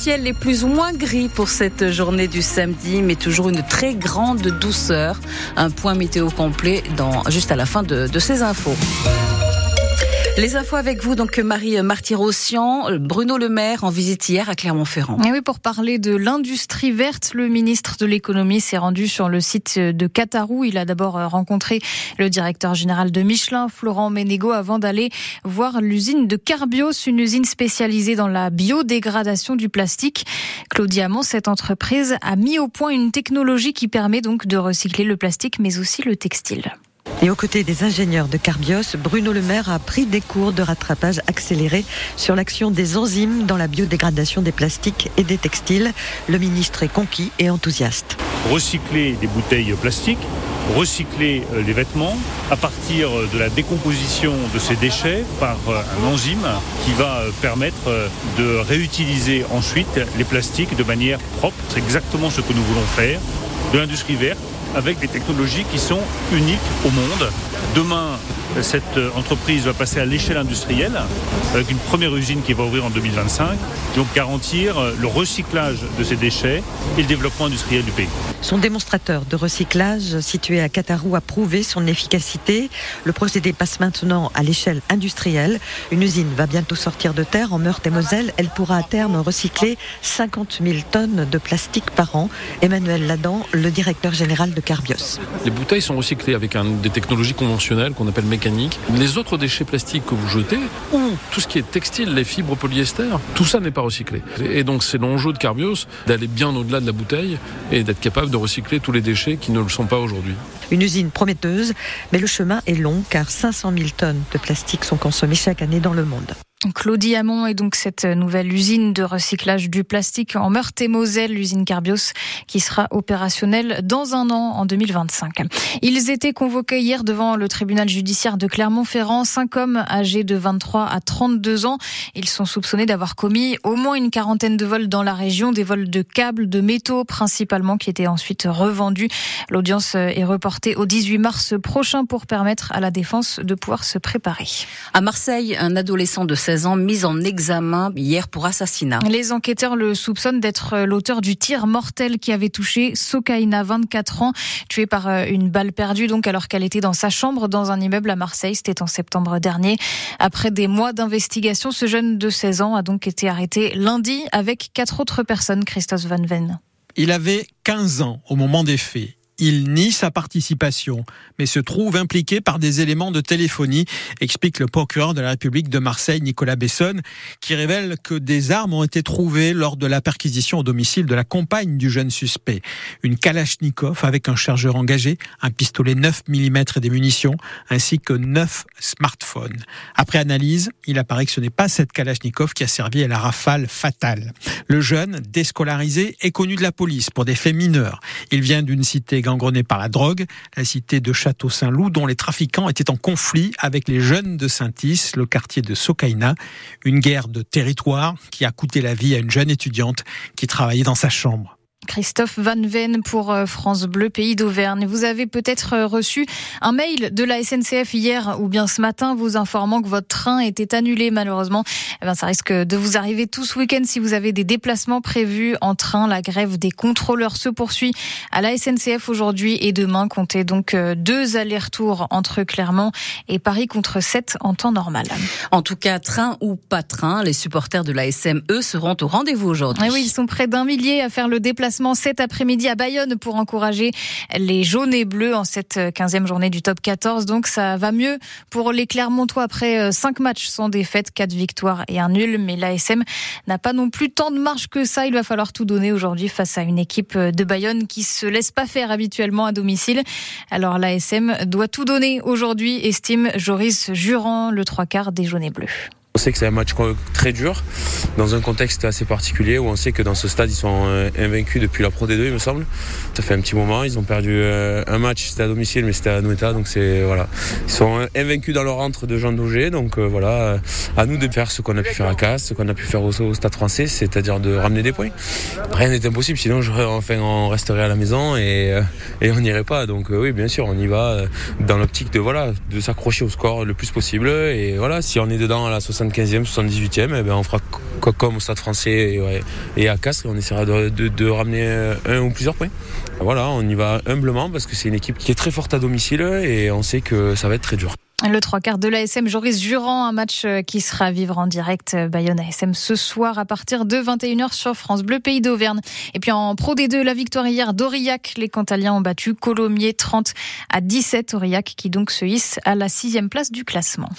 ciel est plus ou moins gris pour cette journée du samedi, mais toujours une très grande douceur. Un point météo complet dans, juste à la fin de, de ces infos. Les infos avec vous, donc Marie Martyr-Ossian, Bruno Le Maire en visite hier à Clermont-Ferrand. Et oui, pour parler de l'industrie verte, le ministre de l'économie s'est rendu sur le site de Catarou. Il a d'abord rencontré le directeur général de Michelin, Florent Ménégo, avant d'aller voir l'usine de Carbios, une usine spécialisée dans la biodégradation du plastique. Claude Diamant, cette entreprise a mis au point une technologie qui permet donc de recycler le plastique, mais aussi le textile. Et aux côtés des ingénieurs de Carbios, Bruno Le Maire a pris des cours de rattrapage accéléré sur l'action des enzymes dans la biodégradation des plastiques et des textiles. Le ministre est conquis et enthousiaste. Recycler des bouteilles plastiques, recycler euh, les vêtements à partir de la décomposition de ces déchets par euh, un enzyme qui va euh, permettre de réutiliser ensuite les plastiques de manière propre. C'est exactement ce que nous voulons faire de l'industrie verte avec des technologies qui sont uniques au monde. Demain, cette entreprise va passer à l'échelle industrielle avec une première usine qui va ouvrir en 2025, donc garantir le recyclage de ces déchets et le développement industriel du pays. Son démonstrateur de recyclage situé à Catarou a prouvé son efficacité. Le procédé passe maintenant à l'échelle industrielle. Une usine va bientôt sortir de terre en Meurthe-et-Moselle. Elle pourra à terme recycler 50 000 tonnes de plastique par an. Emmanuel Ladan, le directeur général de Carbios. Les bouteilles sont recyclées avec un, des technologies qu'on appelle mécaniques. Les autres déchets plastiques que vous jetez, ou tout ce qui est textile, les fibres polyester, tout ça n'est pas recyclé. Et donc c'est l'enjeu de Carbios d'aller bien au-delà de la bouteille et d'être capable de recycler tous les déchets qui ne le sont pas aujourd'hui. Une usine prometteuse, mais le chemin est long car 500 000 tonnes de plastique sont consommées chaque année dans le monde. Claudie Hamon est donc cette nouvelle usine de recyclage du plastique en Meurthe-et-Moselle, l'usine Carbios, qui sera opérationnelle dans un an, en 2025. Ils étaient convoqués hier devant le tribunal judiciaire de Clermont-Ferrand. Cinq hommes âgés de 23 à 32 ans. Ils sont soupçonnés d'avoir commis au moins une quarantaine de vols dans la région, des vols de câbles, de métaux principalement, qui étaient ensuite revendus. L'audience est reportée au 18 mars prochain pour permettre à la défense de pouvoir se préparer. À Marseille, un adolescent de 16 ans mis en examen hier pour assassinat. Les enquêteurs le soupçonnent d'être l'auteur du tir mortel qui avait touché Sokaina, 24 ans, tuée par euh, une balle perdue donc alors qu'elle était dans sa chambre dans un immeuble à Marseille. C'était en septembre dernier. Après des mois d'investigation, ce jeune de 16 ans a donc été arrêté lundi avec quatre autres personnes. Christophe Van Ven. Il avait 15 ans au moment des faits. Il nie sa participation, mais se trouve impliqué par des éléments de téléphonie, explique le procureur de la République de Marseille, Nicolas Bessonne, qui révèle que des armes ont été trouvées lors de la perquisition au domicile de la compagne du jeune suspect. Une Kalachnikov avec un chargeur engagé, un pistolet 9 mm et des munitions, ainsi que 9 smartphones. Après analyse, il apparaît que ce n'est pas cette Kalachnikov qui a servi à la rafale fatale. Le jeune, déscolarisé, est connu de la police pour des faits mineurs. Il vient d'une cité gangrenée par la drogue, la cité de Château-Saint-Loup, dont les trafiquants étaient en conflit avec les jeunes de Saint-Is, le quartier de Sokaina. Une guerre de territoire qui a coûté la vie à une jeune étudiante qui travaillait dans sa chambre. Christophe Van Ven pour euh, France Bleu, pays d'Auvergne. Vous avez peut-être euh, reçu un mail de la SNCF hier ou bien ce matin vous informant que votre train était annulé malheureusement. Eh ben, ça risque de vous arriver tout ce week-end si vous avez des déplacements prévus en train. La grève des contrôleurs se poursuit à la SNCF aujourd'hui et demain. Comptez donc euh, deux allers-retours entre Clermont et Paris contre 7 en temps normal. En tout cas, train ou pas train, les supporters de la SME seront au rendez-vous aujourd'hui. Eh oui, ils sont près d'un millier à faire le déplacement cet après-midi à Bayonne pour encourager les jaunes et bleus en cette 15e journée du top 14. Donc ça va mieux pour les Clermontois après 5 matchs sans défaite, 4 victoires et un nul. Mais l'ASM n'a pas non plus tant de marge que ça. Il va falloir tout donner aujourd'hui face à une équipe de Bayonne qui se laisse pas faire habituellement à domicile. Alors l'ASM doit tout donner aujourd'hui, estime Joris Jurand, le trois quarts des jaunes et bleus. On sait que c'est un match très dur, dans un contexte assez particulier, où on sait que dans ce stade, ils sont euh, invaincus depuis la Pro D2, il me semble. Ça fait un petit moment, ils ont perdu euh, un match, c'était à domicile, mais c'était à Noeta, donc c'est voilà. Ils sont invaincus dans leur rentre de Jean Daugé, donc euh, voilà, à nous de faire ce qu'on a pu faire à Casse, ce qu'on a pu faire au, Stade français, c'est-à-dire de ramener des points. Rien n'est impossible, sinon enfin, on resterait à la maison et, et on n'irait pas. Donc oui, bien sûr, on y va dans l'optique de voilà, de s'accrocher au score le plus possible. Et voilà, si on est dedans à la 60 75e, 78e, eh ben, on fera comme au Stade français et, à Castres et on essaiera de, ramener un ou plusieurs points. Voilà, on y va humblement parce que c'est une équipe qui est très forte à domicile et on sait que ça va être très dur. Le trois quarts de l'ASM, Joris Jurand, un match euh, qui sera à vivre en direct euh, Bayonne ASM ce soir à partir de 21h sur France Bleu Pays d'Auvergne. Et puis en Pro D2, la victoire hier d'Aurillac. Les Cantaliens ont battu Colomiers 30 à 17. Aurillac qui donc se hisse à la sixième place du classement.